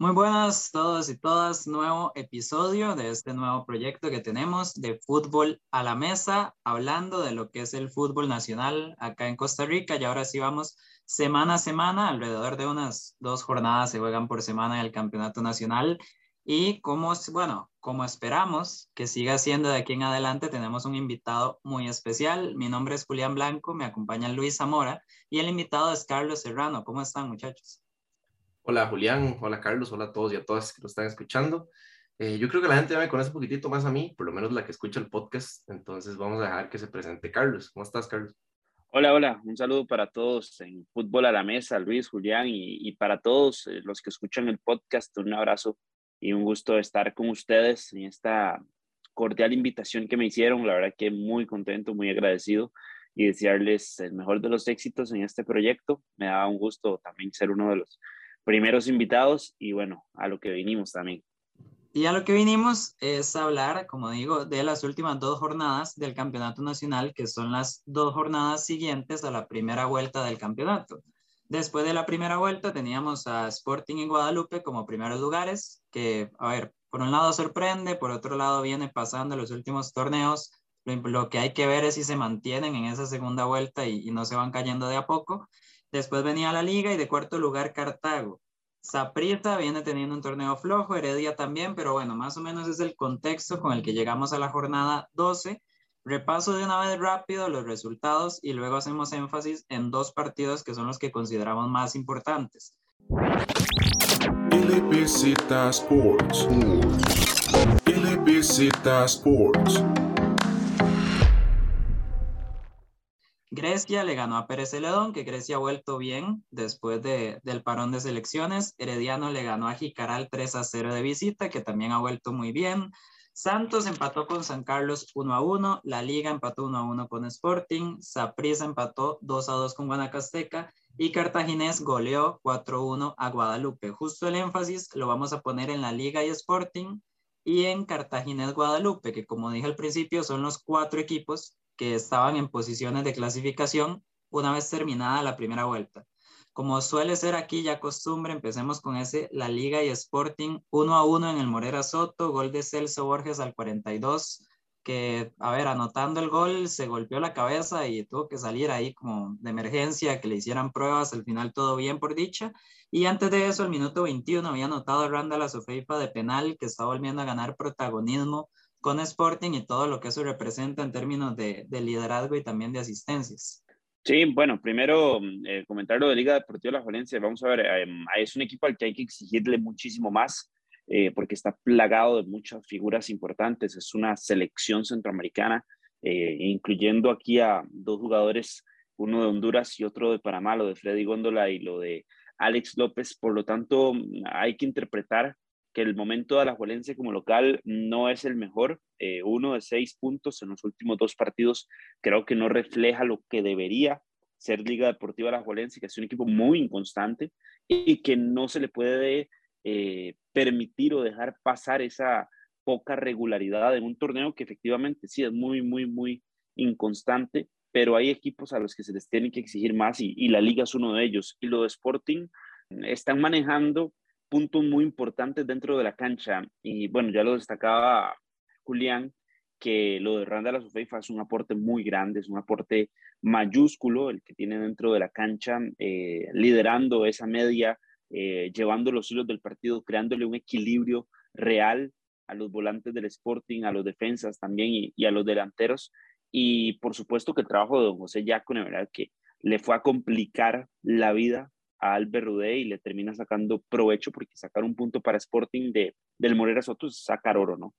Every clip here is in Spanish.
Muy buenas todos y todas, nuevo episodio de este nuevo proyecto que tenemos de fútbol a la mesa, hablando de lo que es el fútbol nacional acá en Costa Rica y ahora sí vamos semana a semana, alrededor de unas dos jornadas se juegan por semana en el campeonato nacional y como, bueno, como esperamos que siga siendo de aquí en adelante, tenemos un invitado muy especial. Mi nombre es Julián Blanco, me acompaña Luis Zamora y el invitado es Carlos Serrano. ¿Cómo están muchachos? Hola Julián, hola Carlos, hola a todos y a todas que lo están escuchando. Eh, yo creo que la gente ya me conoce un poquitito más a mí, por lo menos la que escucha el podcast, entonces vamos a dejar que se presente Carlos. ¿Cómo estás, Carlos? Hola, hola, un saludo para todos en Fútbol a la Mesa, Luis, Julián, y, para todos eh, los que escuchan el podcast, un abrazo y un gusto estar con ustedes en esta cordial invitación que me hicieron. La verdad que muy contento, muy agradecido y desearles el mejor de los éxitos en este proyecto. Me da un gusto también ser uno de los primeros invitados y bueno, a lo que vinimos también. Y a lo que vinimos es hablar, como digo, de las últimas dos jornadas del Campeonato Nacional, que son las dos jornadas siguientes a la primera vuelta del campeonato. Después de la primera vuelta teníamos a Sporting y Guadalupe como primeros lugares, que, a ver, por un lado sorprende, por otro lado viene pasando los últimos torneos. Lo, que hay que ver es si se mantienen en esa segunda vuelta y, y no se van cayendo de a poco. Después venía la liga y de cuarto lugar Cartago. Saprissa viene teniendo un torneo flojo, Heredia también, pero bueno, más o menos es el contexto con el que llegamos a la jornada 12. Repaso de una vez rápido los resultados y luego hacemos énfasis en dos partidos que son los que consideramos más importantes. Sports. Sports. Grecia le ganó a Pérez Celedón, que Grecia ha vuelto bien después de, del parón de selecciones. Herediano le ganó a Jicaral 3 a 0 de visita, que también ha vuelto muy bien. Santos empató con San Carlos 1 a 1. La Liga empató 1 a 1 con Sporting. Saprissa empató 2 a 2 con Guanacasteca. Y Cartaginés goleó 4 a 1 a Guadalupe. Justo el énfasis lo vamos a poner en la Liga y Sporting y en Cartaginés Guadalupe, que como dije al principio son los cuatro equipos que estaban en posiciones de clasificación una vez terminada la primera vuelta. Como suele ser aquí ya costumbre, empecemos con ese La Liga y Sporting 1 a 1 en el Morera Soto, gol de Celso Borges al 42, que, a ver, anotando el gol, se golpeó la cabeza y tuvo que salir ahí como de emergencia, que le hicieran pruebas, al final todo bien por dicha. Y antes de eso, el minuto 21 había anotado Randall a Sofeifa de penal, que está volviendo a ganar protagonismo con Sporting y todo lo que eso representa en términos de, liderazgo y también de asistencias. Sí, bueno, primero eh, comentar lo de Liga Deportiva La Valencia. Vamos a ver, em, es un equipo al que hay que exigirle muchísimo más eh, porque está plagado de muchas figuras importantes. Es una selección centroamericana, eh, incluyendo aquí a dos jugadores, uno de Honduras y otro de Panamá, lo de Freddy Góndola y lo de Alex López. Por lo tanto, hay que interpretar que el momento de la Alajuelense como local no es el mejor. Eh, uno de seis puntos en los últimos dos partidos creo que no refleja lo que debería ser Liga Deportiva Alajuelense, que es un equipo muy inconstante y que no se le puede eh, permitir o dejar pasar esa poca regularidad en un torneo que efectivamente sí es muy, muy, muy inconstante, pero hay equipos a los que se les tiene que exigir más y, y la liga es uno de ellos. Y lo de Sporting están manejando puntos muy importantes dentro de la cancha. Y bueno, ya lo destacaba Julián, que lo de Randall Sofeifa es un aporte muy grande, es un aporte mayúsculo el que tiene dentro de la cancha, eh, liderando esa media, eh, llevando los hilos del partido, creándole un equilibrio real a los volantes del Sporting, a los defensas también y, a los delanteros. Y por supuesto que el trabajo de don José Yacone, ¿verdad? Que le fue a complicar la vida a Albert Rudé y le termina sacando provecho porque sacar un punto para Sporting de, del Morera Soto es sacar oro, ¿no?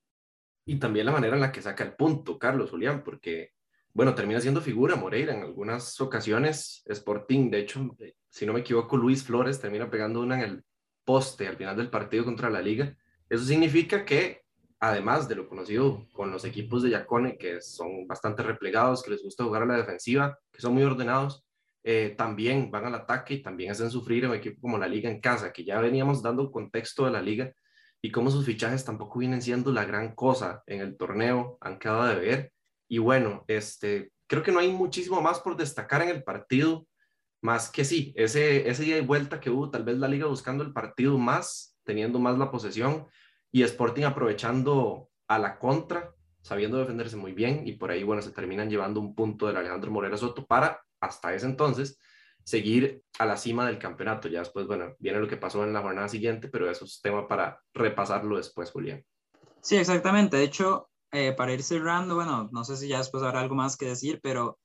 Y también la manera en la que saca el punto, Carlos Julián, porque, bueno, termina siendo figura Moreira en algunas ocasiones. Sporting, de hecho, si no me equivoco, Luis Flores termina pegando una en el poste al final del partido contra la liga. Eso significa que, además de lo conocido con los equipos de Yacone, que son bastante replegados, que les gusta jugar a la defensiva, que son muy ordenados, eh, también van al ataque y también hacen sufrir a un equipo como la liga en casa, que ya veníamos dando un contexto de la liga y cómo sus fichajes tampoco vienen siendo la gran cosa en el torneo, han quedado de ver. Y bueno, este, creo que no hay muchísimo más por destacar en el partido, más que sí, ese, ese día de vuelta que hubo, tal vez la liga buscando el partido más teniendo más la posesión y Sporting aprovechando a la contra, sabiendo defenderse muy bien y por ahí, bueno, se terminan llevando un punto del Alejandro Morera Soto para, hasta ese entonces, seguir a la cima del campeonato. Ya después, bueno, viene lo que pasó en la jornada siguiente, pero eso es tema para repasarlo después, Julián. Sí, exactamente. De hecho, eh, para ir cerrando, bueno, no sé si ya después habrá algo más que decir, pero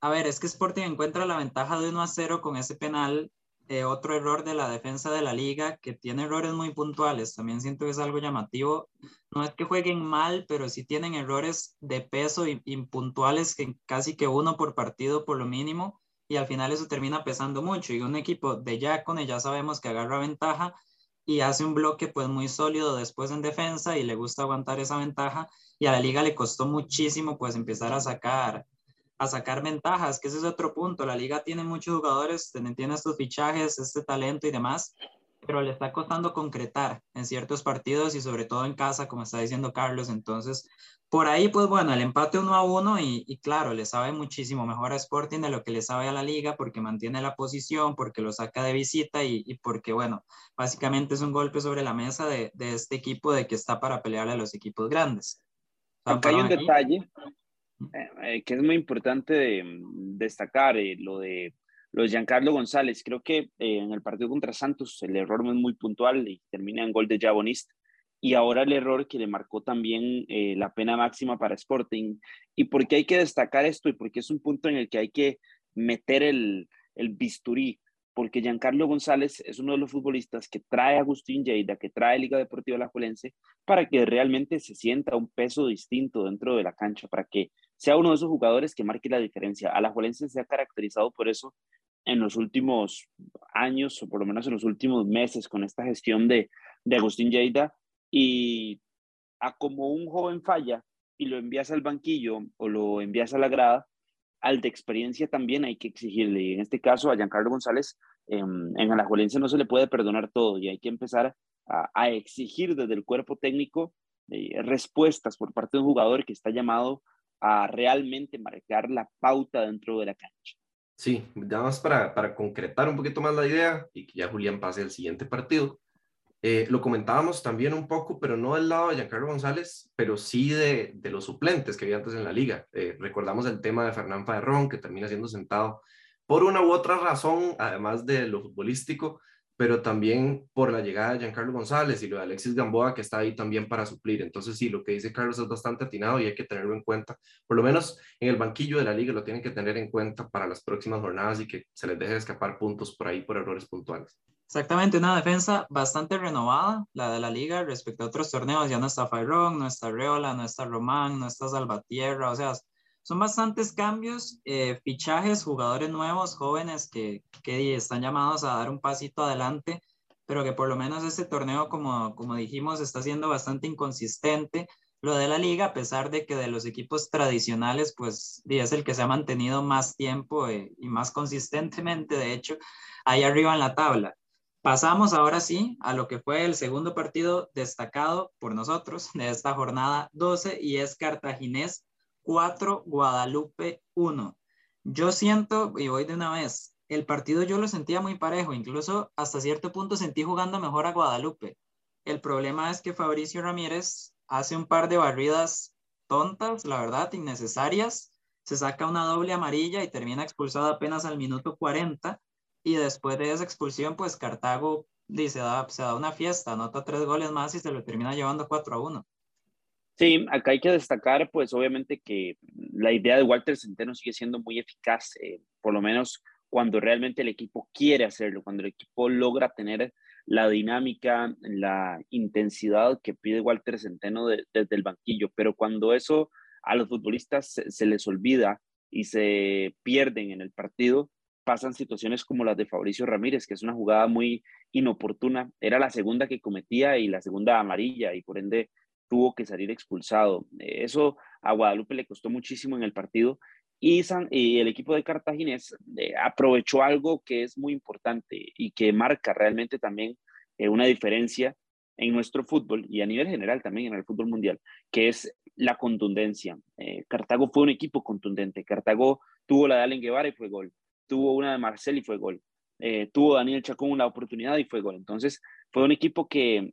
a ver, es que Sporting encuentra la ventaja de 1 a 0 con ese penal. Eh, otro error de la defensa de la liga, que tiene errores muy puntuales. También siento que es algo llamativo. No es que jueguen mal, pero sí tienen errores de peso y impuntuales, que casi que uno por partido por lo mínimo. Y al final eso termina pesando mucho. Y un equipo de Yacone ya sabemos que agarra ventaja y hace un bloque pues muy sólido después en defensa y le gusta aguantar esa ventaja y a la liga le costó muchísimo pues empezar a sacar a sacar ventajas, que ese es otro punto. La liga tiene muchos jugadores, tiene estos fichajes, este talento y demás, pero le está costando concretar en ciertos partidos y sobre todo en casa, como está diciendo Carlos. Entonces, por ahí, pues bueno, el empate uno a uno y, claro, le sabe muchísimo mejor a Sporting de lo que le sabe a la liga porque mantiene la posición, porque lo saca de visita y, porque, bueno, básicamente es un golpe sobre la mesa de, este equipo de que está para pelear a los equipos grandes. Acá hay un detalle eh, eh, que es muy importante mm, destacar, eh, lo de lo de Giancarlo González. Creo que en el partido contra Santos el error es muy puntual y termina en gol de Jabonist. Y ahora el error que le marcó también la pena máxima para Sporting. ¿Y por qué hay que destacar esto? Y porque es un punto en el que hay que meter el, el bisturí porque Giancarlo González es uno de los futbolistas que trae a Agustín Lleida, que trae Liga Deportiva La Juelense, para que realmente se sienta un peso distinto dentro de la cancha, para que sea uno de esos jugadores que marque la diferencia. A La Juelense se ha caracterizado por eso en los últimos años, o por lo menos en los últimos meses, con esta gestión de, de Agustín Lleida, y a como un joven falla y lo envías al banquillo o lo envías a la grada, al de experiencia también hay que exigirle. Y en este caso, a Giancarlo González, eh, en Alajuelense no se le puede perdonar todo y hay que empezar a, exigir desde el cuerpo técnico eh, respuestas por parte de un jugador que está llamado a realmente marcar la pauta dentro de la cancha. Sí, nada más para, para concretar un poquito más la idea y que ya Julián pase al siguiente partido. Eh, lo comentábamos también un poco, pero no del lado de Giancarlo González, pero sí de, de los suplentes que había antes en la liga. Eh, recordamos el tema de Fernán Ferrón, que termina siendo sentado por una u otra razón, además de lo futbolístico, pero también por la llegada de Giancarlo González y lo de Alexis Gamboa, que está ahí también para suplir. Entonces, sí, lo que dice Carlos es bastante atinado y hay que tenerlo en cuenta. Por lo menos en el banquillo de la liga lo tienen que tener en cuenta para las próximas jornadas y que se les deje escapar puntos por ahí por errores puntuales. Exactamente, una defensa bastante renovada, la de la liga respecto a otros torneos. Ya no está Fairón, no está Reola, no está Román, no está Salvatierra. O sea, son bastantes cambios, eh, fichajes, jugadores nuevos, jóvenes que, que están llamados a dar un pasito adelante, pero que por lo menos este torneo, como, como dijimos, está siendo bastante inconsistente. Lo de la liga, a pesar de que de los equipos tradicionales, pues es el que se ha mantenido más tiempo eh, y más consistentemente, de hecho, ahí arriba en la tabla. Pasamos ahora sí a lo que fue el segundo partido destacado por nosotros de esta jornada 12 y es Cartaginés 4, Guadalupe 1. Yo siento, y voy de una vez, el partido yo lo sentía muy parejo, incluso hasta cierto punto sentí jugando mejor a Guadalupe. El problema es que Fabricio Ramírez hace un par de barridas tontas, la verdad, innecesarias, se saca una doble amarilla y termina expulsado apenas al minuto 40 y después de esa expulsión, pues Cartago dice, da, se da una fiesta, anota tres goles más y se lo termina llevando 4 a 1. Sí, acá hay que destacar, pues obviamente que la idea de Walter Centeno sigue siendo muy eficaz, eh, por lo menos cuando realmente el equipo quiere hacerlo, cuando el equipo logra tener la dinámica, la intensidad que pide Walter Centeno desde el banquillo, pero cuando eso a los futbolistas se, les olvida y se pierden en el partido, pasan situaciones como las de Fabricio Ramírez, que es una jugada muy inoportuna. Era la segunda que cometía y la segunda amarilla y por ende tuvo que salir expulsado. Eso a Guadalupe le costó muchísimo en el partido y, y el equipo de Cartaginés eh, aprovechó algo que es muy importante y que marca realmente también eh, una diferencia en nuestro fútbol y a nivel general también en el fútbol mundial, que es la contundencia. Eh, Cartago fue un equipo contundente. Cartago tuvo la de Allen Guevara y fue gol tuvo una de Marcel y fue gol. eh, tuvo Daniel Chacón la oportunidad y fue gol. Entonces, fue un equipo que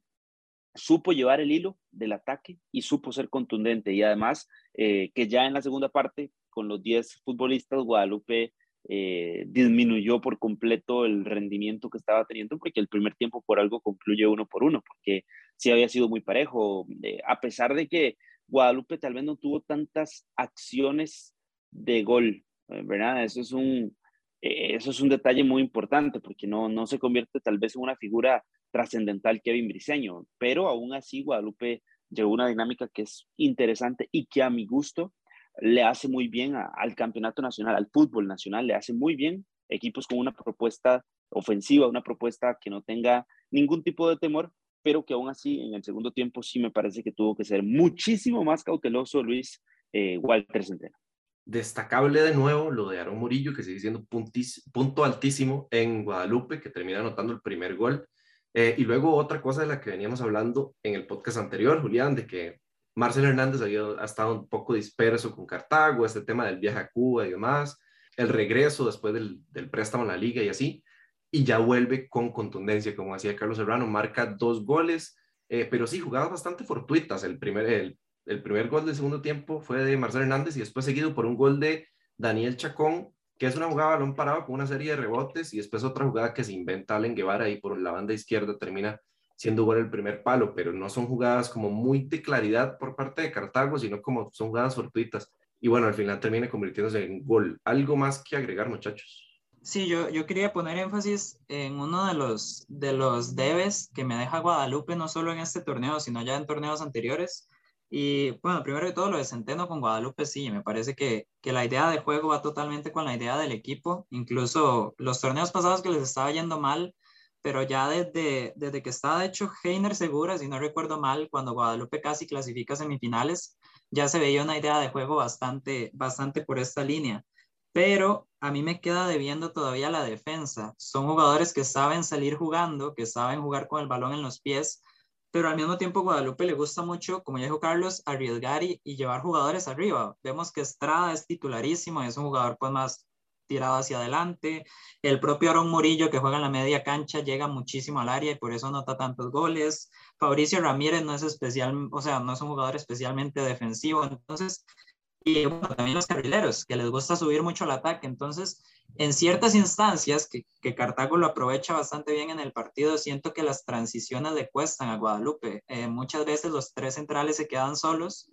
supo llevar el hilo del ataque y supo ser contundente. Y además, eh, que ya en la segunda parte, con los 10 futbolistas, Guadalupe eh, disminuyó por completo el rendimiento que estaba teniendo, porque el primer tiempo por algo concluye uno por uno, porque sí había sido muy parejo, a pesar de que Guadalupe tal vez no tuvo tantas acciones de gol, ¿verdad? Eso es un, eh, eso es un detalle muy importante porque no, no se convierte tal vez en una figura trascendental Kevin Briseño, pero aún así Guadalupe llevó una dinámica que es interesante y que a mi gusto le hace muy bien al campeonato nacional, al fútbol nacional, le hace muy bien equipos con una propuesta ofensiva, una propuesta que no tenga ningún tipo de temor, pero que aún así en el segundo tiempo sí me parece que tuvo que ser muchísimo más cauteloso Luis eh, Walter Centeno. Destacable de nuevo lo de Aaron Murillo, que sigue siendo punto altísimo en Guadalupe, que termina anotando el primer gol. Eh, y luego otra cosa de la que veníamos hablando en el podcast anterior, Julián, de que Marcel Hernández había ha estado un poco disperso con Cartago, este tema del viaje a Cuba y demás, el regreso después del, préstamo en la liga y así, y ya vuelve con contundencia, como decía Carlos Serrano, marca dos goles, eh, pero sí, jugadas bastante fortuitas. El primer, el primer gol del segundo tiempo fue de Marcelo Hernández y después seguido por un gol de Daniel Chacón, que es una jugada balón parado con una serie de rebotes y después otra jugada que se inventa Allen Guevara y por la banda izquierda termina siendo gol el primer palo, pero no son jugadas como muy de claridad por parte de Cartago, sino como son jugadas fortuitas. Y bueno, al final termina convirtiéndose en gol. ¿Algo más que agregar, muchachos? Sí, yo, yo quería poner énfasis en uno de los, de los debes que me deja Guadalupe, no solo en este torneo, sino ya en torneos anteriores, y bueno, primero de todo lo de Centeno con Guadalupe, sí, me parece que, que, la idea de juego va totalmente con la idea del equipo. Incluso los torneos pasados que les estaba yendo mal, pero ya desde, desde que estaba hecho Heiner Segura, si no recuerdo mal, cuando Guadalupe casi clasifica semifinales, ya se veía una idea de juego bastante, bastante por esta línea. Pero a mí me queda debiendo todavía la defensa. Son jugadores que saben salir jugando, que saben jugar con el balón en los pies pero al mismo tiempo Guadalupe le gusta mucho, como ya dijo Carlos, arriesgar y, llevar jugadores arriba. Vemos que Estrada es titularísimo, es un jugador pues más tirado hacia adelante. El propio Aaron Murillo, que juega en la media cancha, llega muchísimo al área y por eso nota tantos goles. Fabricio Ramírez no es especial, o sea, no es un jugador especialmente defensivo. Entonces, y también los carrileros, que les gusta subir mucho al ataque. Entonces, en ciertas instancias, que, que, Cartago lo aprovecha bastante bien en el partido, siento que las transiciones le cuestan a Guadalupe. Eh, muchas veces los tres centrales se quedan solos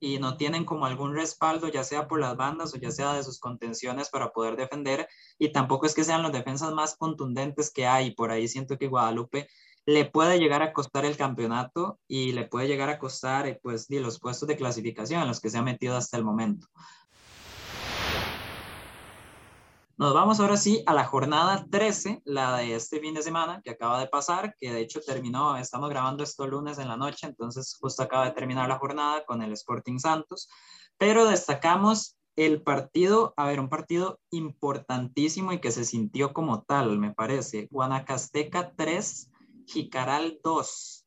y no tienen como algún respaldo, ya sea por las bandas o ya sea de sus contenciones para poder defender. Y tampoco es que sean los defensas más contundentes que hay. Por ahí siento que Guadalupe le puede llegar a costar el campeonato y le puede llegar a costar eh, pues, los puestos de clasificación en los que se ha metido hasta el momento. Nos vamos ahora sí a la jornada 13, la de este fin de semana que acaba de pasar, que de hecho terminó, estamos grabando esto lunes en la noche, entonces justo acaba de terminar la jornada con el Sporting Santos, pero destacamos el partido, a ver, un partido importantísimo y que se sintió como tal, me parece. Guanacasteca 3, Jicaral 2.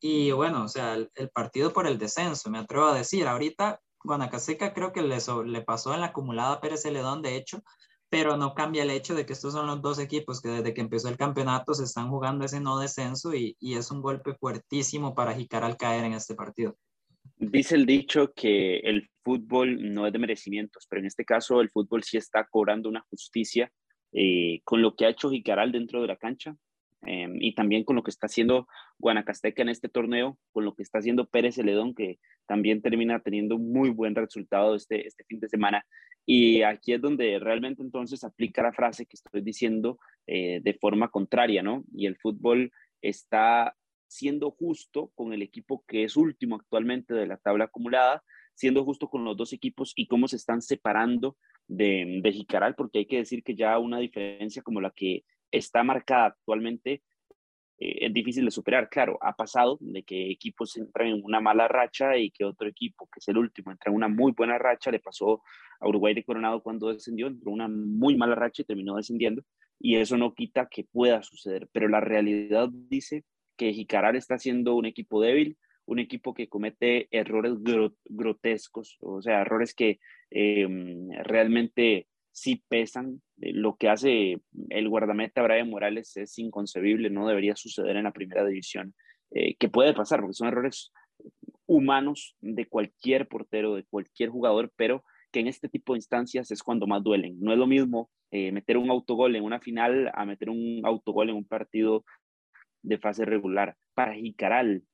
Y bueno, o sea, el, partido por el descenso, me atrevo a decir. Ahorita Guanacasteca creo que le, le pasó en la acumulada Pérez Celedón, de hecho, pero no cambia el hecho de que estos son los dos equipos que desde que empezó el campeonato se están jugando ese no descenso y, y es un golpe fuertísimo para Jicaral caer en este partido. Dice el dicho que el fútbol no es de merecimientos, pero en este caso el fútbol sí está cobrando una justicia eh, con lo que ha hecho Jicaral dentro de la cancha. Em, y también con lo que está haciendo Guanacasteca en este torneo, con lo que está haciendo Pérez Celedón, que también termina teniendo muy buen resultado este, este fin de semana. Y aquí es donde realmente entonces aplica la frase que estoy diciendo eh, de forma contraria, ¿no? Y el fútbol está siendo justo con el equipo que es último actualmente de la tabla acumulada, siendo justo con los dos equipos y cómo se están separando de, de Jicaral, porque hay que decir que ya una diferencia como la que está marcada actualmente eh, es difícil de superar. Claro, ha pasado de que equipos entran en una mala racha y que otro equipo, que es el último, entra en una muy buena racha. Le pasó a Uruguay de Coronado cuando descendió, entró una muy mala racha y terminó descendiendo. Y eso no quita que pueda suceder. Pero la realidad dice que Jicaral está siendo un equipo débil, un equipo que comete errores grotescos, o sea, errores que em, realmente sí pesan. Eh, lo que hace el guardameta Brian Morales es inconcebible, no debería suceder en la primera división, eh, que puede pasar, porque son errores humanos de cualquier portero, de cualquier jugador, pero que en este tipo de instancias es cuando más duelen. No es lo mismo eh, meter un autogol en una final a meter un autogol en un partido de fase regular. Para Jicaral,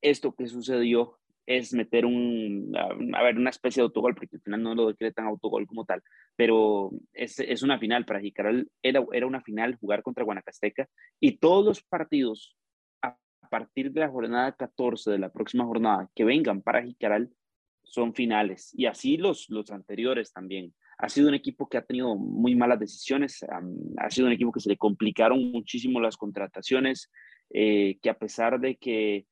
esto que sucedió es meter un, a, ver, una especie de autogol, porque al final no lo decretan autogol como tal, pero es, es una final para Jicaral, era, era una final jugar contra Guanacasteca y todos los partidos a partir de la jornada 14 de la próxima jornada que vengan para Jicaral son finales y así los, los anteriores también. Ha sido un equipo que ha tenido muy malas decisiones, ha sido un equipo que se le complicaron muchísimo las contrataciones, eh, que a pesar de que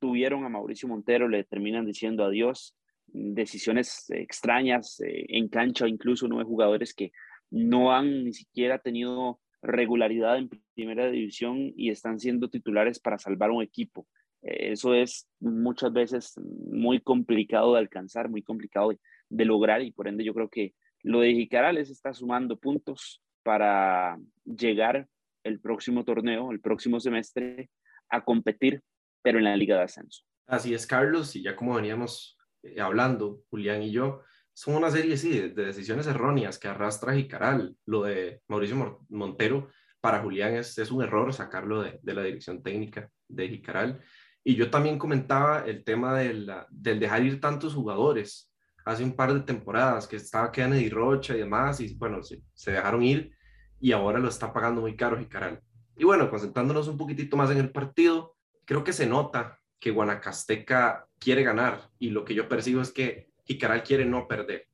tuvieron a Mauricio Montero, le terminan diciendo adiós. Decisiones extrañas eh, en cancha, incluso nueve jugadores que no han ni siquiera tenido regularidad en primera división y están siendo titulares para salvar un equipo. Eh, eso es muchas veces muy complicado de alcanzar, muy complicado de, lograr y por ende yo creo que lo de Jicarales está sumando puntos para llegar el próximo torneo, el próximo semestre, a competir pero en la Liga de Ascenso. Así es, Carlos, y ya como veníamos eh, hablando, Julián y yo, son una serie sí, de, decisiones erróneas que arrastra Jicaral. Lo de Mauricio Montero, para Julián es, es un error sacarlo de, de, la dirección técnica de Jicaral. Y yo también comentaba el tema del dejar ir tantos jugadores. Hace un par de temporadas que estaba Kennedy Rocha y demás, y bueno, se, se dejaron ir y ahora lo está pagando muy caro Jicaral. Y bueno, concentrándonos un poquitito más en el partido, creo que se nota que Guanacasteca quiere ganar y lo que yo percibo es que Jicaral quiere no perder.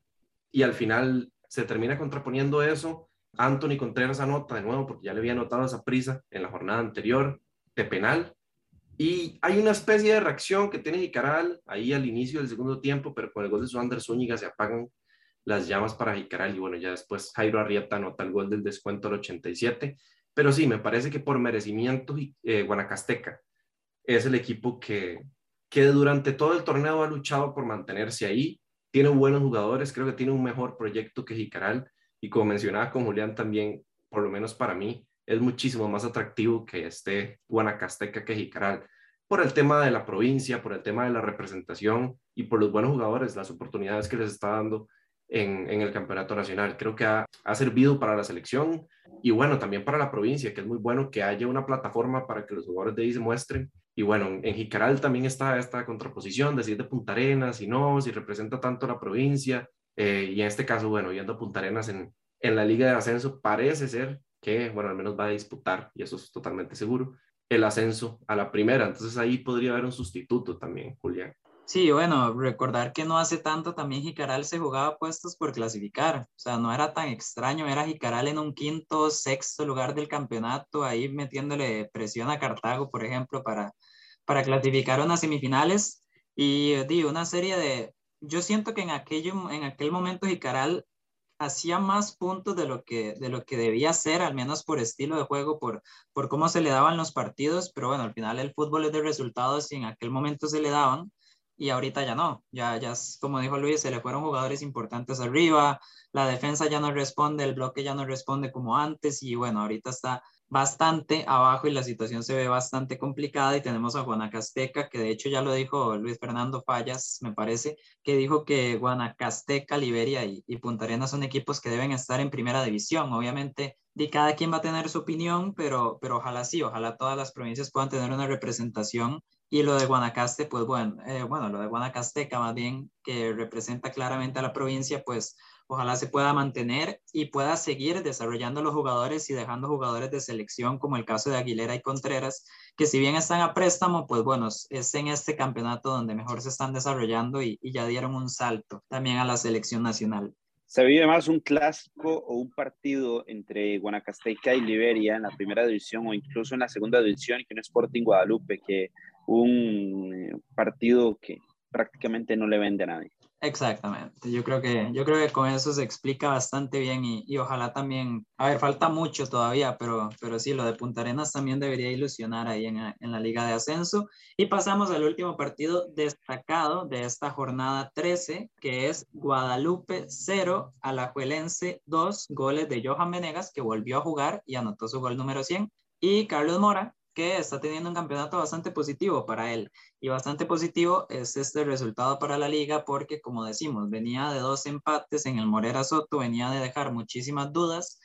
Y al final se termina contraponiendo eso. Anthony Contreras anota de nuevo porque ya le había anotado esa prisa en la jornada anterior de penal. Y hay una especie de reacción que tiene Jicaral ahí al inicio del segundo tiempo, pero con el gol de Suander Zúñiga se apagan las llamas para Jicaral y bueno, ya después Jairo Arrieta anota el gol del descuento al 87. Pero sí, me parece que por merecimiento eh, Guanacasteca es el equipo que, que durante todo el torneo ha luchado por mantenerse ahí. Tiene buenos jugadores, creo que tiene un mejor proyecto que Jicaral. Y como mencionaba con Julián también, por lo menos para mí, es muchísimo más atractivo que esté Guanacasteca que Jicaral. Por el tema de la provincia, por el tema de la representación y por los buenos jugadores, las oportunidades que les está dando en, el campeonato nacional. Creo que ha, ha, servido para la selección y bueno, también para la provincia, que es muy bueno que haya una plataforma para que los jugadores de ahí se muestren y bueno, en Jicaral también está esta contraposición de si es de Punta Arenas, si no, si representa tanto la provincia. Eh, y en este caso, bueno, yendo a Punta Arenas en, en la Liga de Ascenso, parece ser que, bueno, al menos va a disputar, y eso es totalmente seguro, el ascenso a la primera. Entonces ahí podría haber un sustituto también, Julián. Sí, bueno, recordar que no hace tanto también Jicaral se jugaba puestos por clasificar, o sea, no era tan extraño, era Jicaral en un quinto, sexto lugar del campeonato, ahí metiéndole presión a Cartago, por ejemplo, para, para clasificar unas semifinales y di una serie de, yo siento que en, aquello, en aquel momento Jicaral hacía más puntos de lo que de lo que debía ser, al menos por estilo de juego, por, por cómo se le daban los partidos, pero bueno, al final el fútbol es de resultados y en aquel momento se le daban y ahorita ya no, ya, ya como dijo Luis, se le fueron jugadores importantes arriba, la defensa ya no responde, el bloque ya no responde como antes y bueno, ahorita está bastante abajo y la situación se ve bastante complicada y tenemos a Guanacasteca, que de hecho ya lo dijo Luis Fernando Fallas, me parece, que dijo que Guanacasteca, Liberia y, Punta Arenas son equipos que deben estar en primera división. Obviamente, de cada quien va a tener su opinión, pero, pero ojalá sí, ojalá todas las provincias puedan tener una representación. Y lo de Guanacaste, pues bueno, eh, bueno, lo de Guanacasteca más bien, que representa claramente a la provincia, pues ojalá se pueda mantener y pueda seguir desarrollando los jugadores y dejando jugadores de selección como el caso de Aguilera y Contreras, que si bien están a préstamo, pues bueno, es en este campeonato donde mejor se están desarrollando y, ya dieron un salto también a la selección nacional. Se vive más un clásico o un partido entre Guanacasteca y Liberia en la primera división o incluso en la segunda división que un Sporting Guadalupe que un partido que prácticamente no le vende a nadie. Exactamente, yo creo que, yo creo que con eso se explica bastante bien y, y, ojalá también, a ver, falta mucho todavía, pero, pero sí, lo de Punta Arenas también debería ilusionar ahí en, en la Liga de Ascenso. Y pasamos al último partido destacado de esta jornada 13, que es Guadalupe 0, Alajuelense 2, goles de Johan Venegas, que volvió a jugar y anotó su gol número 100, y Carlos Mora, que está teniendo un campeonato bastante positivo para él. Y bastante positivo es este resultado para la liga porque, como decimos, venía de dos empates en el Morera Soto, venía de dejar muchísimas dudas.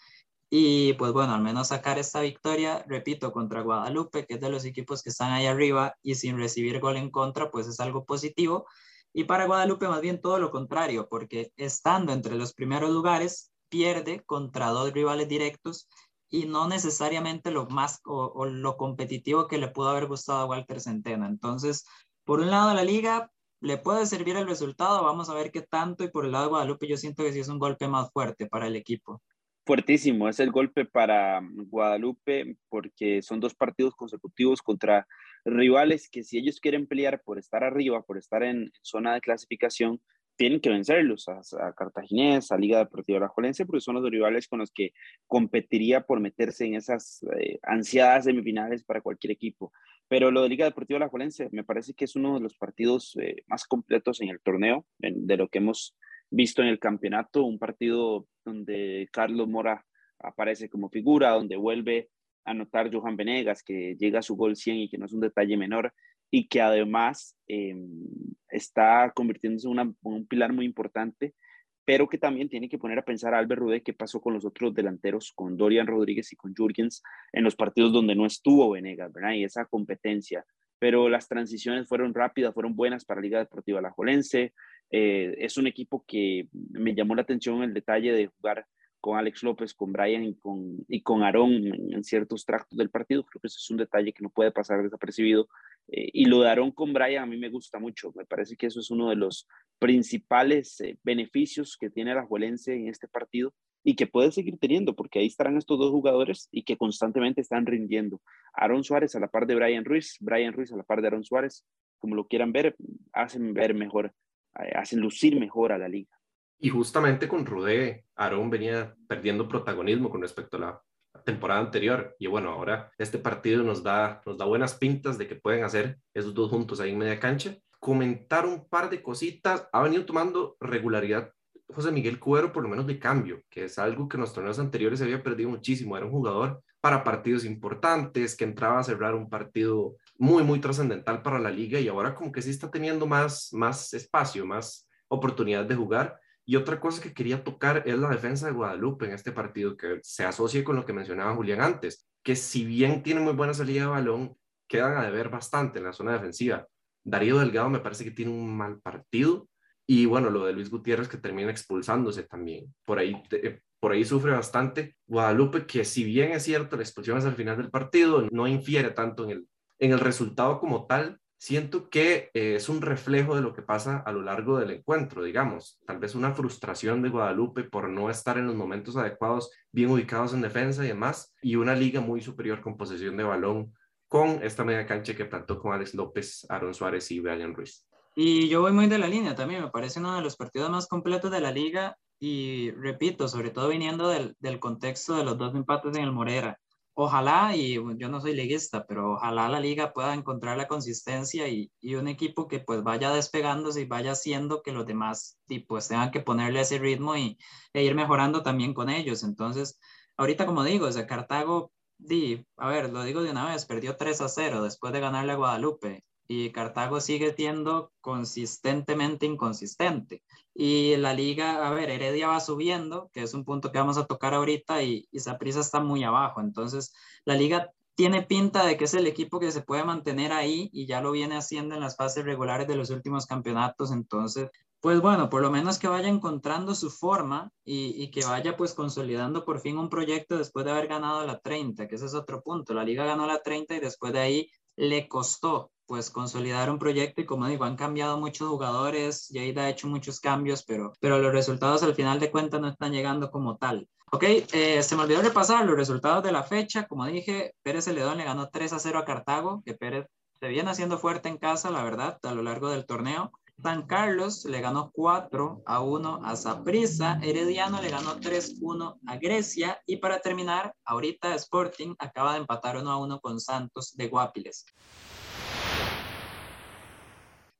Y pues bueno, al menos sacar esta victoria, repito, contra Guadalupe, que es de los equipos que están ahí arriba y sin recibir gol en contra, pues es algo positivo. Y para Guadalupe más bien todo lo contrario, porque estando entre los primeros lugares, pierde contra dos rivales directos y no necesariamente lo más o, lo competitivo que le pudo haber gustado a Walter Centena. Entonces, por un lado, la liga le puede servir el resultado, vamos a ver qué tanto, y por el lado de Guadalupe yo siento que sí es un golpe más fuerte para el equipo. Fuertísimo, es el golpe para Guadalupe porque son dos partidos consecutivos contra rivales que si ellos quieren pelear por estar arriba, por estar en zona de clasificación, tienen que vencerlos a, a Cartaginés, a Liga Deportiva La Jolense, porque son los rivales con los que competiría por meterse en esas eh, ansiadas semifinales para cualquier equipo. Pero lo de Liga Deportiva La Jolense me parece que es uno de los partidos eh, más completos en el torneo, de lo que hemos visto en el campeonato, un partido donde Carlos Mora aparece como figura, donde vuelve a anotar Johan Venegas, que llega a su gol 100 y que no es un detalle menor, y que además em, está convirtiéndose en un pilar muy importante, pero que también tiene que poner a pensar a Albert Rude qué pasó con los otros delanteros, con Dorian Rodríguez y con Jürgens, en los partidos donde no estuvo Venegas, ¿verdad? Y esa competencia. Pero las transiciones fueron rápidas, fueron buenas para Liga Deportiva Alajuelense. Eh, es un equipo que me llamó la atención el detalle de jugar con Alex López, con Brian y con, y con Aarón en, ciertos tractos del partido. Creo que ese es un detalle que no puede pasar desapercibido. Eh, y lo de Aarón con Brian a mí me gusta mucho. Me parece que eso es uno de los principales eh, beneficios que tiene la Juelense en este partido y que puede seguir teniendo, porque ahí estarán estos dos jugadores y que constantemente están rindiendo. Aarón Suárez a la par de Brian Ruiz, Brian Ruiz a la par de Aarón Suárez, como lo quieran ver, hacen ver mejor, eh, hacen lucir mejor a la liga. Y justamente con Rudé, Aarón venía perdiendo protagonismo con respecto a la temporada anterior. Y bueno, ahora este partido nos da, nos da buenas pintas de que pueden hacer esos dos juntos ahí en media cancha. Comentar un par de cositas. Ha venido tomando regularidad José Miguel Cuero, por lo menos de cambio, que es algo que en los torneos anteriores se había perdido muchísimo. Era un jugador para partidos importantes, que entraba a cerrar un partido muy, muy trascendental para la liga y ahora como que sí está teniendo más, más espacio, más oportunidad de jugar y otra cosa que quería tocar es la defensa de Guadalupe en este partido, que se asocia con lo que mencionaba Julián antes, que si bien tiene muy buena salida de balón, quedan a deber bastante en la zona defensiva. Darío Delgado me parece que tiene un mal partido y bueno, lo de Luis Gutiérrez que termina expulsándose también. Por ahí, eh, por ahí sufre bastante. Guadalupe, que si bien es cierto, la expulsión es al final del partido, no infiere tanto en el, en el resultado como tal, siento que eh, es un reflejo de lo que pasa a lo largo del encuentro, digamos. Tal vez una frustración de Guadalupe por no estar en los momentos adecuados, bien ubicados en defensa y demás, y una liga muy superior con posesión de balón con esta media cancha que plantó con Alex López, Aaron Suárez y Brian Ruiz. Y yo voy muy de la línea también, me parece uno de los partidos más completos de la liga y repito, sobre todo viniendo del, del contexto de los dos empates en el Morera ojalá, y yo no soy liguista, pero ojalá la liga pueda encontrar la consistencia y, y, un equipo que pues vaya despegándose y vaya haciendo que los demás pues tengan que ponerle ese ritmo y, e ir mejorando también con ellos. Entonces, ahorita como digo, ese Cartago, di, a ver, lo digo de una vez, perdió 3 a 0 después de ganarle a Guadalupe y Cartago sigue siendo consistentemente inconsistente. Y la liga, a ver, Heredia va subiendo, que es un punto que vamos a tocar ahorita, y, y Saprissa está muy abajo. Entonces, la liga tiene pinta de que es el equipo que se puede mantener ahí y ya lo viene haciendo en las fases regulares de los últimos campeonatos. Entonces, pues bueno, por lo menos que vaya encontrando su forma y, y, que vaya pues consolidando por fin un proyecto después de haber ganado la 30, que ese es otro punto. La liga ganó la 30 y después de ahí le costó pues consolidar un proyecto y como digo, han cambiado muchos jugadores, Jade ha hecho muchos cambios, pero, pero los resultados al final de cuentas no están llegando como tal. Ok, eh, se me olvidó repasar los resultados de la fecha. Como dije, Pérez Celedón le ganó 3 a 0 a Cartago, que Pérez se viene haciendo fuerte en casa, la verdad, a lo largo del torneo. San Carlos le ganó 4 a 1 a Saprissa, Herediano le ganó 3-1 a Grecia y para terminar, ahorita Sporting acaba de empatar 1 a 1 con Santos de Guapiles.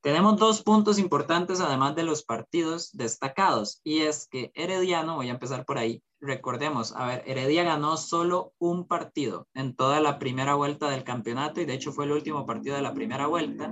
Tenemos dos puntos importantes además de los partidos destacados y es que Herediano, voy a empezar por ahí, recordemos, a ver, Heredia ganó solo un partido en toda la primera vuelta del campeonato y de hecho fue el último partido de la primera vuelta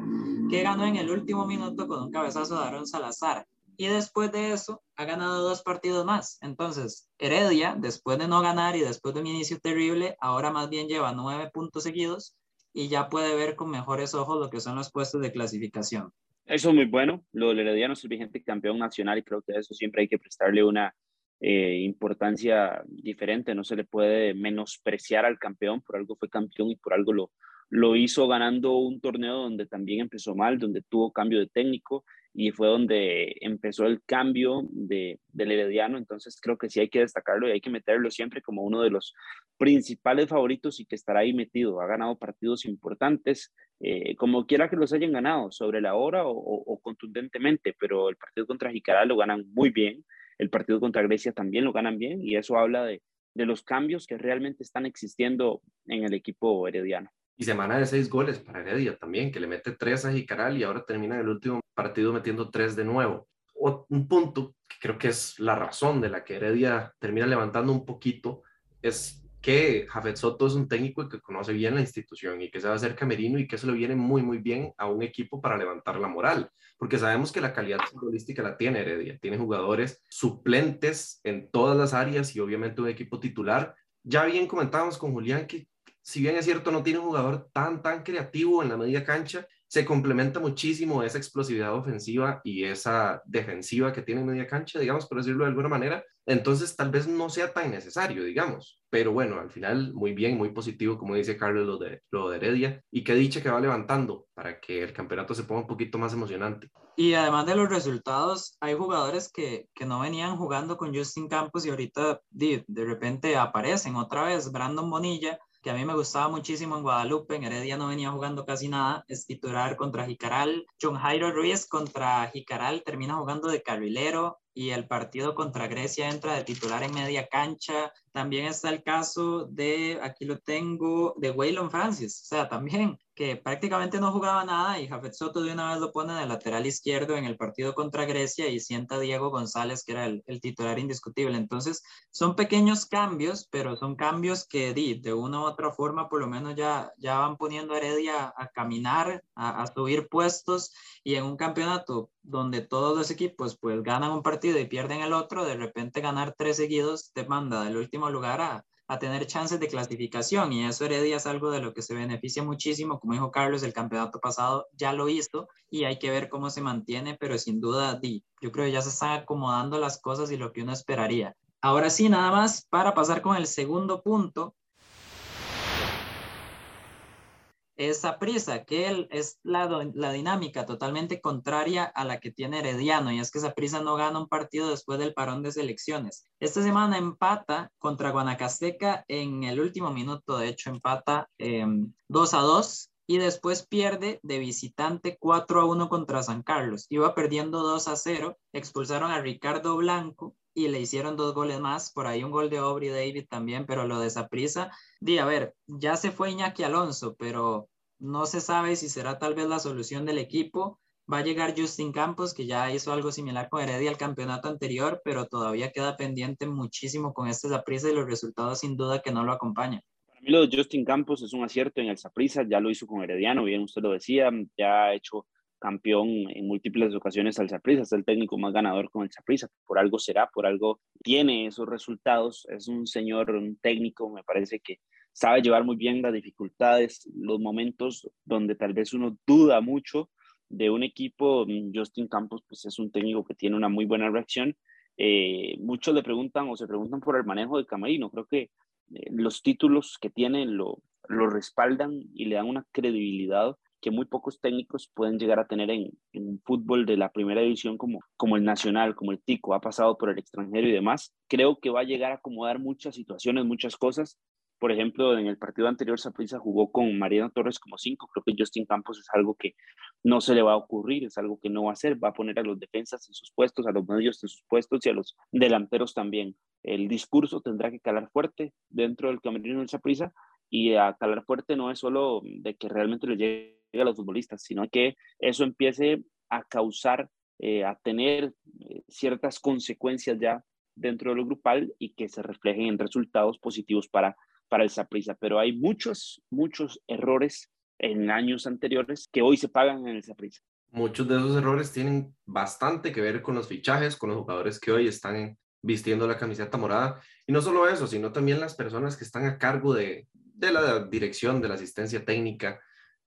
que ganó en el último minuto con un cabezazo de Aaron Salazar. Y después de eso ha ganado dos partidos más. Entonces, Heredia, después de no ganar y después de un inicio terrible, ahora más bien lleva nueve puntos seguidos y ya puede ver con mejores ojos lo que son los puestos de clasificación. Eso es muy bueno. Lo del Herediano es el vigente campeón nacional y creo que a eso siempre hay que prestarle una eh, importancia diferente. No se le puede menospreciar al campeón, por algo fue campeón y por algo lo, lo hizo ganando un torneo donde también empezó mal, donde tuvo cambio de técnico y fue donde empezó el cambio de, del Herediano. Entonces creo que sí hay que destacarlo y hay que meterlo siempre como uno de los principales favoritos y que estará ahí metido. Ha ganado partidos importantes, eh, como quiera que los hayan ganado, sobre la hora o, contundentemente, pero el partido contra Jicaral lo ganan muy bien, el partido contra Grecia también lo ganan bien y eso habla de, de los cambios que realmente están existiendo en el equipo herediano. Y semana de seis goles para Heredia también, que le mete tres a Jicaral y ahora termina en el último partido metiendo tres de nuevo. un punto que creo que es la razón de la que Heredia termina levantando un poquito es que Jafet Soto es un técnico que conoce bien la institución y que sabe hacer camerino y que eso le viene muy, muy bien a un equipo para levantar la moral, porque sabemos que la calidad futbolística la tiene Heredia, tiene jugadores suplentes en todas las áreas y obviamente un equipo titular. Ya bien comentábamos con Julián que si bien es cierto, no tiene un jugador tan, tan creativo en la media cancha, se complementa muchísimo esa explosividad ofensiva y esa defensiva que tiene en media cancha, digamos, por decirlo de alguna manera. Entonces, tal vez no sea tan necesario, digamos. Pero bueno, al final, muy bien, muy positivo, como dice Carlos, lo de, lo de Heredia. Y qué dicha que va levantando para que el campeonato se ponga un poquito más emocionante. Y además de los resultados, hay jugadores que, que no venían jugando con Justin Campos y ahorita de, de repente aparecen otra vez. Brandon Bonilla a mí me gustaba muchísimo en Guadalupe, en Heredia no venía jugando casi nada, es titular contra Jicaral. John Jairo Ruiz contra Jicaral termina jugando de carrilero y el partido contra Grecia entra de titular en media cancha. También está el caso de, aquí lo tengo, de Waylon Francis, o sea, también que prácticamente no jugaba nada y Jafet Soto de una vez lo pone de lateral izquierdo en el partido contra Grecia y sienta a Diego González, que era el, titular indiscutible. Entonces, son pequeños cambios, pero son cambios que de una u otra forma por lo menos ya, ya van poniendo a Heredia a caminar, a, a subir puestos y en un campeonato donde todos los equipos pues ganan un partido y pierden el otro, de repente ganar tres seguidos te manda del último lugar a, a tener chances de clasificación y eso Heredia es algo de lo que se beneficia muchísimo, como dijo Carlos, el campeonato pasado ya lo hizo y hay que ver cómo se mantiene, pero sin duda yo creo que ya se están acomodando las cosas y lo que uno esperaría. Ahora sí, nada más para pasar con el segundo punto, esa prisa, que es la, la, dinámica totalmente contraria a la que tiene Herediano, y es que esa prisa no gana un partido después del parón de selecciones. Esta semana empata contra Guanacasteca en el último minuto, de hecho empata 2 a 2 y después pierde de visitante 4 a 1 contra San Carlos. Iba perdiendo 2 a 0, expulsaron a Ricardo Blanco y le hicieron dos goles más, por ahí un gol de Aubrey David también, pero lo de esa prisa, di, a ver, ya se fue Iñaki Alonso, pero no se sabe si será tal vez la solución del equipo. Va a llegar Justin Campos, que ya hizo algo similar con Heredia el campeonato anterior, pero todavía queda pendiente muchísimo con este Zaprisa y los resultados sin duda que no lo acompañan. Para mí lo de Justin Campos es un acierto en el Zaprisa, ya lo hizo con Herediano, bien usted lo decía, ya ha hecho campeón en múltiples ocasiones al Saprissa, es el técnico más ganador con el Saprissa, por algo será, por algo tiene esos resultados, es un señor, un técnico, me parece que sabe llevar muy bien las dificultades, los momentos donde tal vez uno duda mucho de un equipo, mm, Justin Campos pues es un técnico que tiene una muy buena reacción, eh, muchos le preguntan o se preguntan por el manejo de Camarino, creo que eh, los títulos que tiene lo, lo respaldan y le dan una credibilidad que muy pocos técnicos pueden llegar a tener en, un fútbol de la primera división como, como el Nacional, como el Tico, ha pasado por el extranjero y demás. Creo que va a llegar a acomodar muchas situaciones, muchas cosas Por ejemplo, en el partido anterior, Saprissa jugó con Mariano Torres como cinco. Creo que Justin Campos es algo que no se le va a ocurrir, es algo que no va a hacer. Va a poner a los defensas en sus puestos, a los medios en sus puestos y a los delanteros también. El discurso tendrá que calar fuerte dentro del camerino del Saprissa y a calar fuerte no es solo de que realmente le llegue a los futbolistas, sino que eso empiece a causar, eh, a tener eh, ciertas consecuencias ya dentro de lo grupal y que se reflejen en resultados positivos para para el Saprissa, pero hay muchos, muchos errores en años anteriores que hoy se pagan en el Saprissa. Muchos de esos errores tienen bastante que ver con los fichajes, con los jugadores que hoy están vistiendo la camiseta morada. Y no solo eso, sino también las personas que están a cargo de, de la dirección, de la asistencia técnica,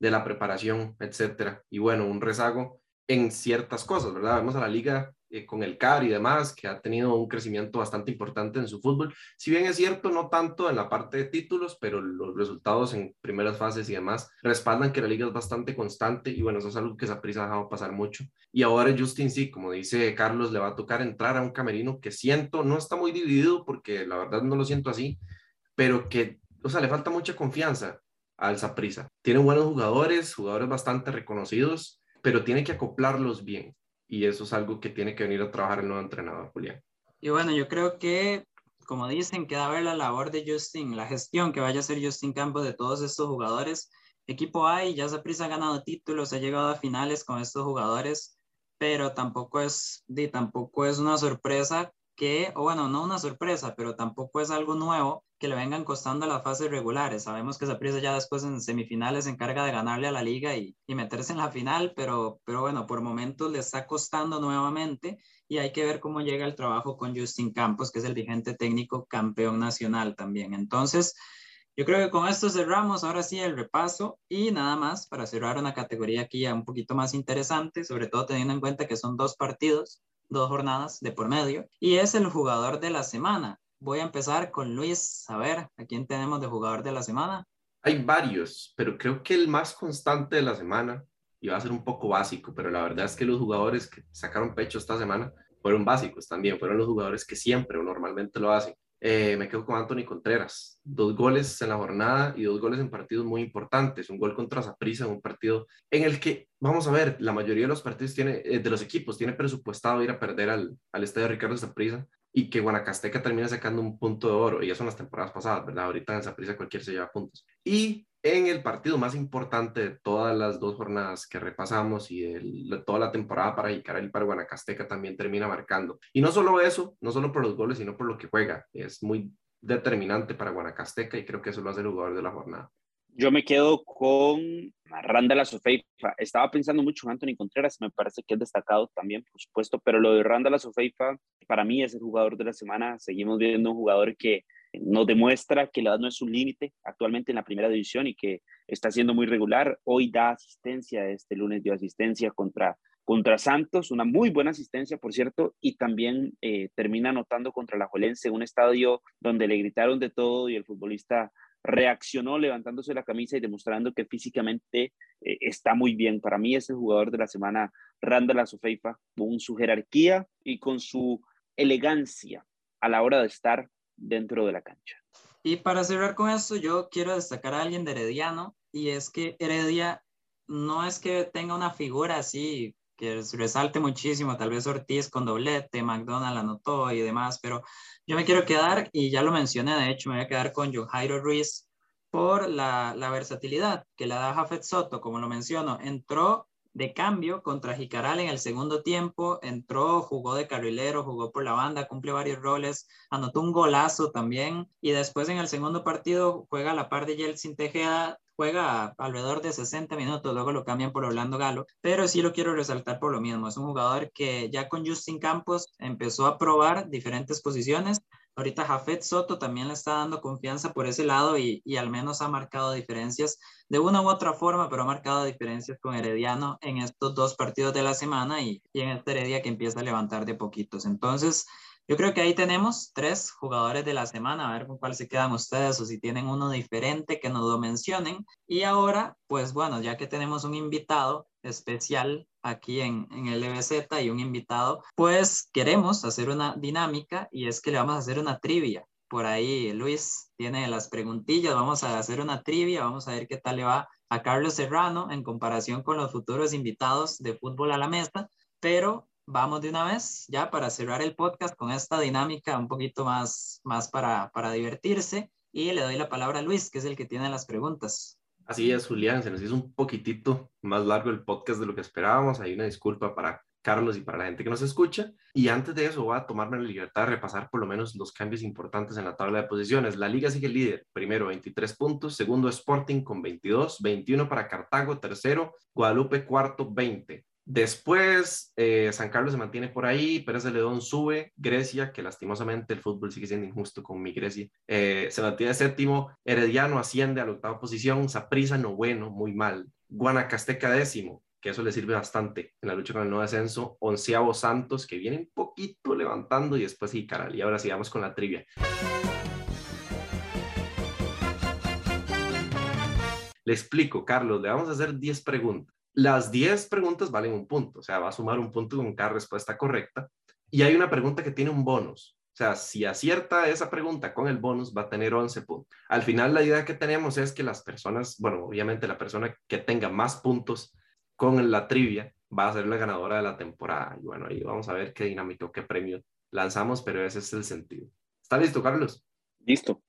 de la preparación, etcétera. Y bueno, un rezago en ciertas cosas, ¿verdad? Vemos a la liga eh, con el CAR y demás, que ha tenido un crecimiento bastante importante en su fútbol. Si bien es cierto, no tanto en la parte de títulos, pero los resultados en primeras fases y demás respaldan que la liga es bastante constante y bueno, eso es algo que se ha dejado pasar mucho. Y ahora Justin sí, como dice Carlos, le va a tocar entrar a un camerino que siento, no está muy dividido porque la verdad no lo siento así, pero que, o sea, le falta mucha confianza al Saprisa. Tiene buenos jugadores, jugadores bastante reconocidos, pero tiene que acoplarlos bien y eso es algo que tiene que venir a trabajar el nuevo entrenador, Julián. Y bueno, yo creo que, como dicen, queda ver la labor de Justin, la gestión que vaya a hacer Justin Campos de todos estos jugadores. Equipo hay, ya Saprissa ha ganado títulos, ha llegado a finales con estos jugadores, pero tampoco es, tampoco es una sorpresa que, o bueno, no una sorpresa, pero tampoco es algo nuevo que le vengan costando las fases regulares. Sabemos que Saprissa ya después en semifinales se encarga de ganarle a la liga y, y, meterse en la final, pero, pero bueno, por momentos le está costando nuevamente y hay que ver cómo llega el trabajo con Justin Campos, que es el dirigente técnico campeón nacional también. Entonces, yo creo que con esto cerramos ahora sí el repaso y nada más para cerrar una categoría aquí ya un poquito más interesante, sobre todo teniendo en cuenta que son dos partidos, dos jornadas de por medio, y es el jugador de la semana. Voy a empezar con Luis. A ver, ¿a quién tenemos de jugador de la semana? Hay varios, pero creo que el más constante de la semana, y va a ser un poco básico, pero la verdad es que los jugadores que sacaron pecho esta semana fueron básicos también, fueron los jugadores que siempre o normalmente lo hacen. Eh, me quedo con Anthony Contreras. Dos goles en la jornada y dos goles en partidos muy importantes. Un gol contra Zaprisa en un partido en el que, vamos a ver, la mayoría de los partidos tiene, eh, de los equipos tiene presupuestado ir a perder al, al estadio Ricardo Zaprisa y que Guanacasteca termina sacando un punto de oro, y eso en las temporadas pasadas, ¿verdad? Ahorita en prisa cualquier se lleva puntos. Y en el partido más importante de todas las dos jornadas que repasamos y de toda la temporada para Jicaral y para Guanacasteca también termina marcando. Y no solo eso, no solo por los goles, sino por lo que juega. Es muy determinante para Guanacasteca y creo que eso lo hace el jugador de la jornada. Yo me quedo con Randall Sofeifa. Estaba pensando mucho en Anthony Contreras, me parece que es destacado también, por supuesto, pero lo de Randall Sofeifa para mí es el jugador de la semana. Seguimos viendo un jugador que nos demuestra que la edad no es un límite actualmente en la primera división y que está siendo muy regular. Hoy da asistencia, este lunes dio asistencia contra, contra Santos, una muy buena asistencia, por cierto, y también eh, termina anotando contra la Jolense, un estadio donde le gritaron de todo y el futbolista reaccionó levantándose la camisa y demostrando que físicamente eh, está muy bien. Para mí es el jugador de la semana, Randall Azofeifa, con su jerarquía y con su elegancia a la hora de estar dentro de la cancha. Y para cerrar con esto, yo quiero destacar a alguien de Herediano, y es que Heredia no es que tenga una figura así que resalte muchísimo, tal vez Ortiz con doblete, McDonald anotó y demás, pero yo me quiero quedar, y ya lo mencioné, de hecho, me voy a quedar con John Jairo Ruiz por la, la versatilidad que le da Jafet Soto, como lo menciono, entró de cambio contra Jicaral en el segundo tiempo, entró, jugó de carrilero, jugó por la banda, cumple varios roles, anotó un golazo también y después en el segundo partido juega a la par de Yeltsin Tejeda, juega alrededor de 60 minutos, luego lo cambian por Orlando Galo, pero sí lo quiero resaltar por lo mismo. Es un jugador que ya con Justin Campos empezó a probar diferentes posiciones. Ahorita Jafet Soto también le está dando confianza por ese lado y, y, al menos ha marcado diferencias de una u otra forma, pero ha marcado diferencias con Herediano en estos dos partidos de la semana y, y en este Heredia que empieza a levantar de poquitos. Entonces, yo creo que ahí tenemos tres jugadores de la semana, a ver con cuál se quedan ustedes o si tienen uno diferente que nos lo mencionen. Y ahora, pues bueno, ya que tenemos un invitado especial aquí en, en el EBZ y un invitado, pues queremos hacer una dinámica y es que le vamos a hacer una trivia por ahí Luis tiene las preguntillas, vamos a hacer una trivia, vamos a ver qué tal le va a Carlos Serrano en comparación con los futuros invitados de fútbol a la mesa, pero vamos de una vez ya para cerrar el podcast con esta dinámica un poquito más, más para, para divertirse y le doy la palabra a Luis, que es el que tiene las preguntas. Así es, Julián, se nos hizo un poquitito más largo el podcast de lo que esperábamos. Hay una disculpa para Carlos y para la gente que nos escucha. Y antes de eso, voy a tomarme la libertad de repasar por lo menos los cambios importantes en la tabla de posiciones. La liga sigue líder, primero 23 puntos, segundo Sporting con 22, 21 para Cartago, tercero Guadalupe, cuarto 20. Después, eh, San Carlos se mantiene por ahí, Pérez de León sube, Grecia, que lastimosamente el fútbol sigue siendo injusto con mi Grecia, eh, se mantiene séptimo, Herediano asciende a la octava posición, Saprisa noveno, muy mal, Guanacasteca décimo, que eso le sirve bastante en la lucha con el nuevo descenso. Onceavo Santos, que viene un poquito levantando, y después Icaral. Y ahora sigamos con la trivia. Le explico, Carlos, le vamos a hacer 10 preguntas. Las 10 preguntas valen un punto, o sea, va a sumar un punto con cada respuesta correcta. Y hay una pregunta que tiene un bonus. O sea, si acierta esa pregunta con el bonus, va a tener 11 puntos. Al final, la idea que tenemos es que las personas, bueno, obviamente la persona que tenga más puntos con la trivia va a ser la ganadora de la temporada. Y bueno, ahí vamos a ver qué dinámico, qué premio lanzamos, pero ese es el sentido. ¿Está listo, Carlos? Listo.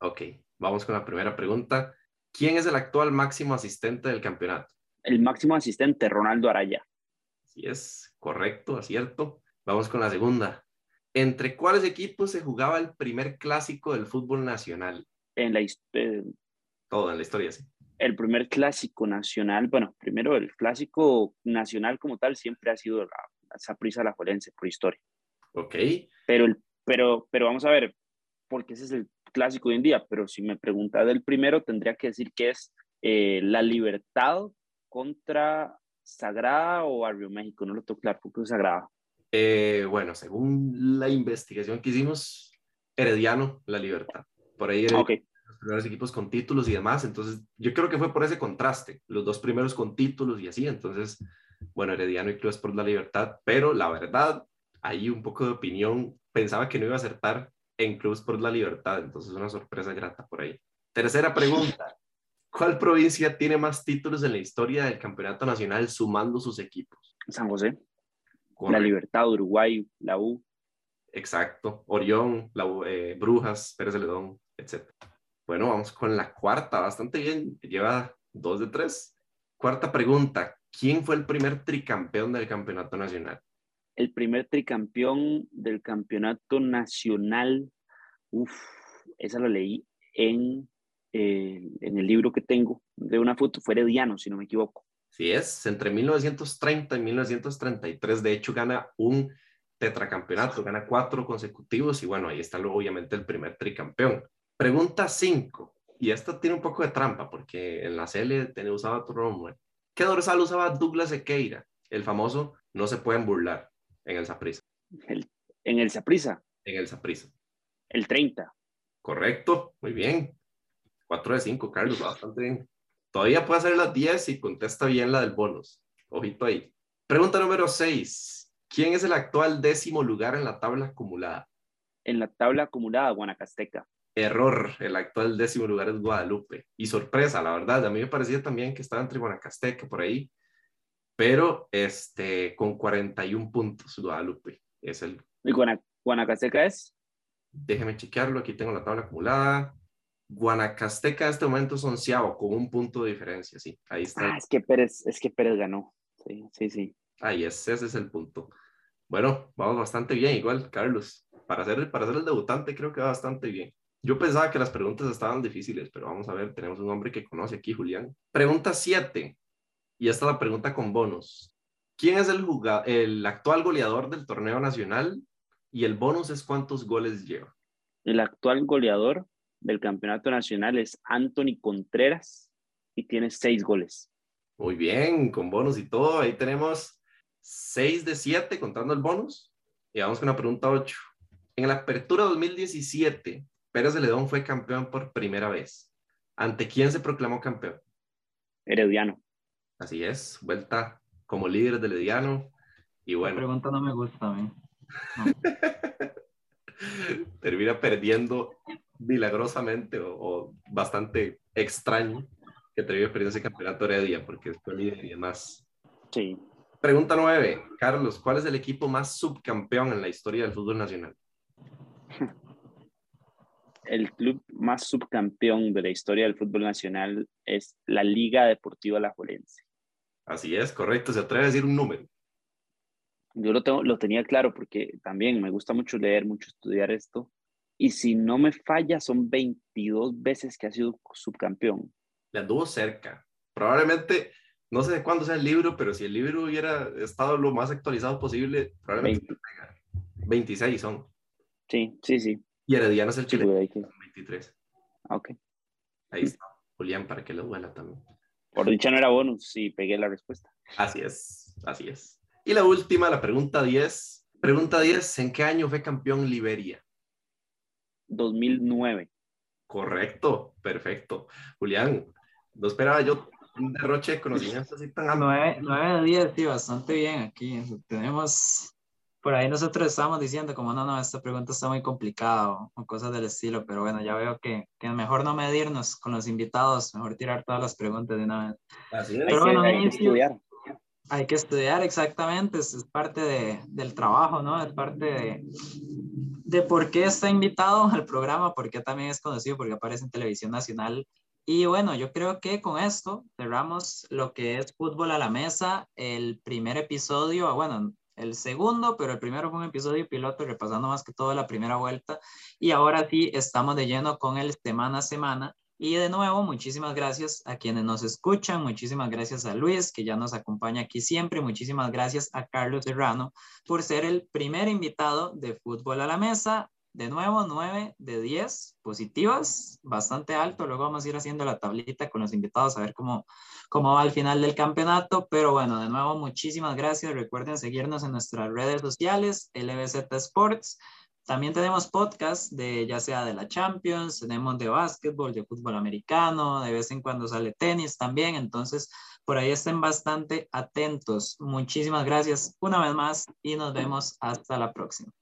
Ok, vamos con la primera pregunta. ¿Quién es el actual máximo asistente del campeonato? El máximo asistente, Ronaldo Araya. Sí es, correcto, acierto. Vamos con la segunda. ¿Entre cuáles equipos se jugaba el primer clásico del fútbol nacional? En la historia. Todo en la historia, sí el primer clásico nacional, bueno, primero el clásico nacional como tal siempre ha sido la, la prisa la Jolense por historia. Ok. Pero, el, pero, pero vamos a ver, porque ese es el clásico hoy en día, pero si me pregunta del primero, tendría que decir que es eh, la Libertad contra Sagrada o Barrio México, no lo tengo claro, porque es Sagrada. Eh, bueno, según la investigación que hicimos, Herediano, la Libertad. Por ahí era, okay los primeros equipos con títulos y demás. Entonces, yo creo que fue por ese contraste, los dos primeros con títulos y así. Entonces, bueno, Herediano y Clubes por la Libertad, pero la verdad, ahí un poco de opinión, pensaba que no iba a acertar en Clubes por la Libertad. Entonces, una sorpresa grata por ahí. Tercera pregunta. ¿Cuál provincia tiene más títulos en la historia del campeonato nacional sumando sus equipos? San José. La Libertad, Uruguay, la U. Exacto. Orión, la, eh, Brujas, Pérez de Ledón, etc. Bueno, vamos con la cuarta, bastante bien, lleva dos de tres. Cuarta pregunta, ¿quién fue el primer tricampeón del campeonato nacional? El primer tricampeón del campeonato nacional, uff, esa lo leí en, eh, en el libro que tengo de una foto, fue Herediano, si no me equivoco. Sí es, entre 1930 y 1933, de hecho, gana un tetracampeonato, gana cuatro consecutivos y bueno, ahí está obviamente el primer tricampeón. Pregunta 5. Y esta tiene un poco de trampa porque en la CL tenía, usaba otro nombre. ¿Qué dorsal usaba Douglas Equeira? El famoso no se pueden burlar en el Saprisa. ¿En el Saprisa? En el Saprisa. El 30. Correcto, muy bien. 4 de 5, Carlos, bastante bien. Todavía puede hacer las 10 y contesta bien la del bonus. Ojito ahí. Pregunta número 6. ¿Quién es el actual décimo lugar en la tabla acumulada? En la tabla acumulada, Guanacasteca error, el actual décimo lugar es Guadalupe. Y sorpresa, la verdad, a mí me parecía también que estaba entre Guanacasteca por ahí, pero este, con 41 puntos Guadalupe. Es el... ¿Y Guanacasteca es? Déjeme chequearlo, aquí tengo la tabla acumulada. Guanacasteca en este momento es onceavo, con un punto de diferencia, sí, ahí está. Ah, es que Pérez, es que Pérez ganó, sí, sí, sí. Ahí es, ese es el punto. Bueno, vamos bastante bien, igual, Carlos. Para ser, para ser el debutante creo que va bastante bien. Yo pensaba que las preguntas estaban difíciles, pero vamos a ver, tenemos un hombre que conoce aquí, Julián. Pregunta 7. Y esta es la pregunta con bonus. ¿Quién es el, el actual goleador del torneo nacional? Y el bonus es cuántos goles lleva. El actual goleador del campeonato nacional es Anthony Contreras y tiene seis goles. Muy bien, con bonus y todo. Ahí tenemos seis de siete contando el bonus. Y vamos con la pregunta 8. En la apertura 2017, Pérez de Ledón fue campeón por primera vez. ¿Ante quién se proclamó campeón? Herediano. Así es, vuelta como líder de Herediano. Y bueno. La pregunta no me gusta a mí. termina perdiendo milagrosamente o, bastante extraño que termine perdiendo ese campeonato Heredia porque es líder y demás. Sí. Pregunta nueve. Carlos, ¿cuál es el equipo más subcampeón en la historia del fútbol nacional? El club más subcampeón de la historia del fútbol nacional es la Liga Deportiva La Jolense. Así es, correcto. ¿Se atreve a decir un número? Yo lo, tengo, lo tenía claro porque también me gusta mucho leer, mucho estudiar esto. Y si no me falla, son 22 veces que ha sido subcampeón. Le anduvo cerca. Probablemente, no sé de cuándo sea el libro, pero si el libro hubiera estado lo más actualizado posible, probablemente 26 son. Sí, sí, sí. Y Herediano es el Chile. 23. Ah, ok. Ahí está. Julián, para que le duela también. Por dicha no era bonus, sí, pegué la respuesta. Así es, así es. Y la última, la pregunta 10. Pregunta 10, ¿en qué año fue campeón Liberia? 2009. Correcto, perfecto. Julián, no esperaba yo un derroche de conocimientos así tan 9, 9 de 10, sí, bastante bien aquí. Tenemos, por ahí nosotros estábamos diciendo como no, no, esta pregunta está muy complicada o, cosas del estilo, pero bueno, ya veo que, que, mejor no medirnos con los invitados, mejor tirar todas las preguntas de una vez. Así es. Pero bueno, hay que estudiar. Hay que estudiar exactamente, es, parte de, del trabajo, ¿no? Es parte de, de por qué está invitado al programa, por qué también es conocido, porque aparece en televisión nacional. Y bueno, yo creo que con esto cerramos lo que es fútbol a la mesa, el primer episodio, bueno, el segundo, pero el primero fue un episodio piloto repasando más que todo la primera vuelta. Y ahora sí, estamos de lleno con el semana a semana. Y de nuevo, muchísimas gracias a quienes nos escuchan, muchísimas gracias a Luis, que ya nos acompaña aquí siempre, muchísimas gracias a Carlos Serrano por ser el primer invitado de Fútbol a la Mesa. De nuevo, 9 de 10 positivas, bastante alto. Luego vamos a ir haciendo la tablita con los invitados a ver cómo, cómo va al final del campeonato. Pero bueno, de nuevo, muchísimas gracias. Recuerden seguirnos en nuestras redes sociales, LBZ Sports. También tenemos podcast de ya sea de la Champions, tenemos de básquetbol, de fútbol americano, de vez en cuando sale tenis también, entonces por ahí estén bastante atentos. Muchísimas gracias una vez más y nos vemos hasta la próxima.